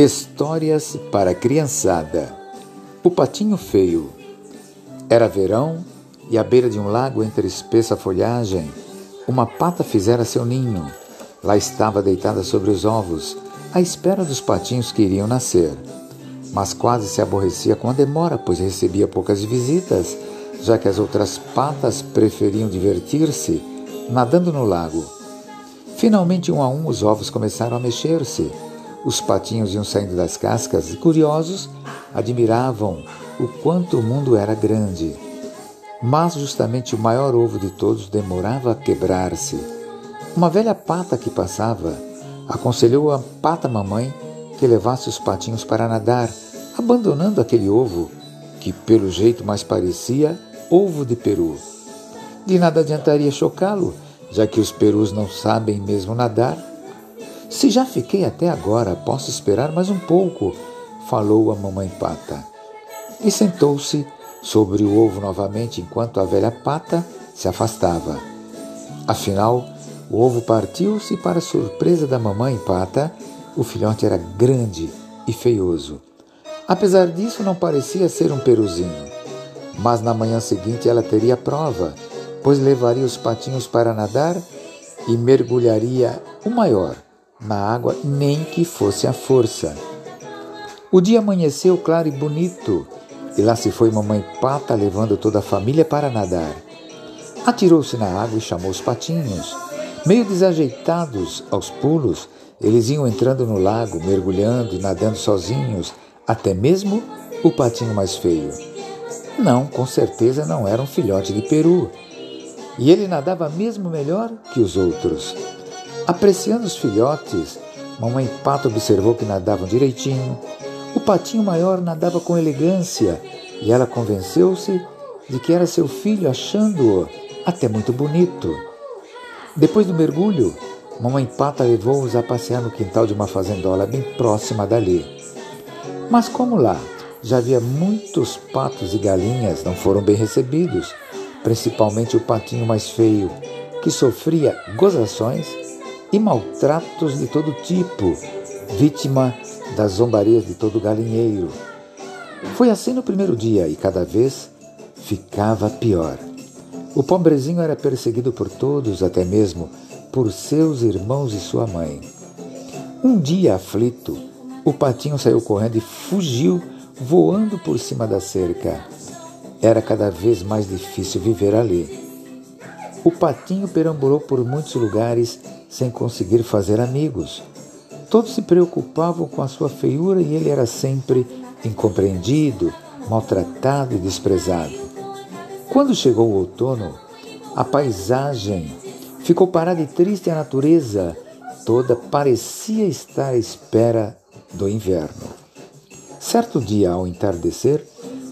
Histórias para criançada. O patinho feio. Era verão e à beira de um lago entre espessa folhagem, uma pata fizera seu ninho. Lá estava deitada sobre os ovos, à espera dos patinhos que iriam nascer. Mas quase se aborrecia com a demora, pois recebia poucas visitas, já que as outras patas preferiam divertir-se nadando no lago. Finalmente, um a um, os ovos começaram a mexer-se os patinhos iam saindo das cascas e, curiosos, admiravam o quanto o mundo era grande. Mas justamente o maior ovo de todos demorava a quebrar-se. Uma velha pata que passava aconselhou a pata mamãe que levasse os patinhos para nadar, abandonando aquele ovo que pelo jeito mais parecia ovo de peru. De nada adiantaria chocá-lo, já que os perus não sabem mesmo nadar se já fiquei até agora, posso esperar mais um pouco, falou a mamãe pata. E sentou-se sobre o ovo novamente enquanto a velha pata se afastava. Afinal, o ovo partiu-se e, para surpresa da mamãe pata, o filhote era grande e feioso. Apesar disso, não parecia ser um peruzinho. Mas na manhã seguinte ela teria prova, pois levaria os patinhos para nadar e mergulharia o maior na água, nem que fosse à força. O dia amanheceu claro e bonito, e lá se foi mamãe pata levando toda a família para nadar. Atirou-se na água e chamou os patinhos. Meio desajeitados aos pulos, eles iam entrando no lago, mergulhando e nadando sozinhos, até mesmo o patinho mais feio. Não, com certeza não era um filhote de peru. E ele nadava mesmo melhor que os outros. Apreciando os filhotes, mamãe pato observou que nadavam direitinho. O patinho maior nadava com elegância e ela convenceu-se de que era seu filho, achando-o até muito bonito. Depois do mergulho, mamãe pata levou-os a passear no quintal de uma fazendola bem próxima dali. Mas como lá já havia muitos patos e galinhas, não foram bem recebidos, principalmente o patinho mais feio, que sofria gozações e maltratos de todo tipo, vítima das zombarias de todo galinheiro. Foi assim no primeiro dia e cada vez ficava pior. O pobrezinho era perseguido por todos, até mesmo por seus irmãos e sua mãe. Um dia aflito, o patinho saiu correndo e fugiu, voando por cima da cerca. Era cada vez mais difícil viver ali. O patinho perambulou por muitos lugares sem conseguir fazer amigos. Todos se preocupavam com a sua feiura e ele era sempre incompreendido, maltratado e desprezado. Quando chegou o outono, a paisagem ficou parada e triste, a natureza toda parecia estar à espera do inverno. Certo dia, ao entardecer,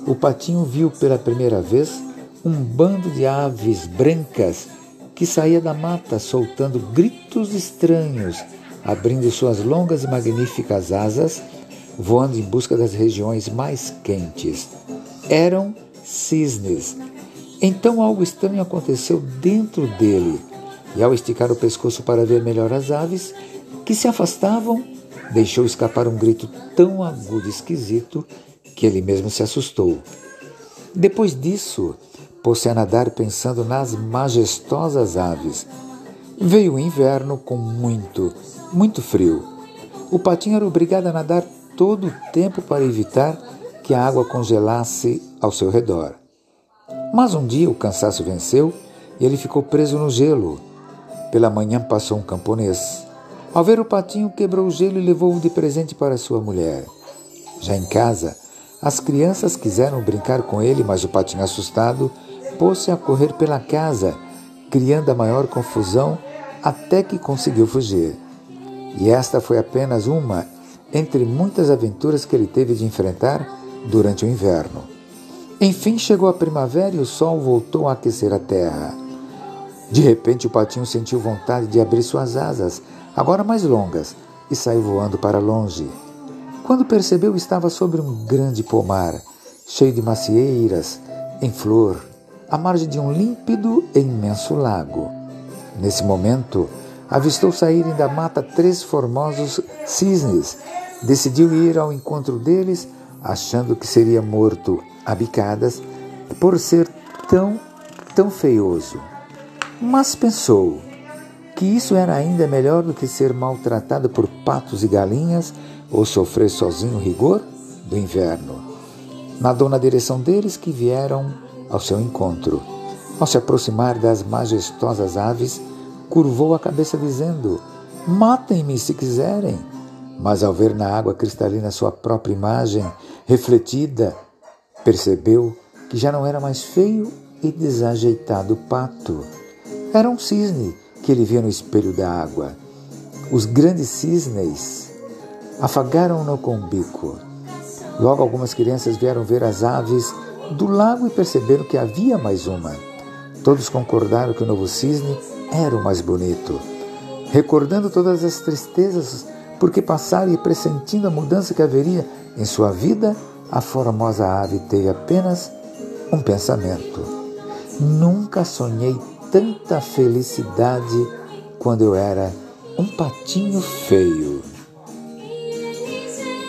o patinho viu pela primeira vez um bando de aves brancas que saía da mata soltando gritos estranhos, abrindo suas longas e magníficas asas, voando em busca das regiões mais quentes. Eram cisnes. Então algo estranho aconteceu dentro dele, e ao esticar o pescoço para ver melhor as aves, que se afastavam, deixou escapar um grito tão agudo e esquisito que ele mesmo se assustou. Depois disso, pôs-se a nadar pensando nas majestosas aves. Veio o inverno com muito, muito frio. O patinho era obrigado a nadar todo o tempo para evitar que a água congelasse ao seu redor. Mas um dia o cansaço venceu e ele ficou preso no gelo. Pela manhã passou um camponês. Ao ver o patinho, quebrou o gelo e levou-o de presente para sua mulher. Já em casa, as crianças quiseram brincar com ele, mas o patinho assustado pôs-se a correr pela casa, criando a maior confusão até que conseguiu fugir. E esta foi apenas uma entre muitas aventuras que ele teve de enfrentar durante o inverno. Enfim chegou a primavera e o sol voltou a aquecer a terra. De repente o patinho sentiu vontade de abrir suas asas, agora mais longas, e saiu voando para longe. Quando percebeu, estava sobre um grande pomar, cheio de macieiras, em flor, à margem de um límpido e imenso lago. Nesse momento, avistou saírem da mata três formosos cisnes decidiu ir ao encontro deles, achando que seria morto a bicadas por ser tão, tão feioso. Mas pensou que isso era ainda melhor do que ser maltratado por patos e galinhas ou sofrer sozinho o rigor do inverno. Nadou na direção deles que vieram ao seu encontro. Ao se aproximar das majestosas aves, curvou a cabeça dizendo: Matem-me se quiserem. Mas ao ver na água cristalina sua própria imagem refletida, percebeu que já não era mais feio e desajeitado pato. Era um cisne que ele via no espelho da água. Os grandes cisnes afagaram-no com o bico. Logo algumas crianças vieram ver as aves do lago e perceberam que havia mais uma. Todos concordaram que o novo cisne era o mais bonito. Recordando todas as tristezas porque passaram e pressentindo a mudança que haveria em sua vida, a formosa ave teve apenas um pensamento. Nunca sonhei tanta felicidade quando eu era um patinho feio.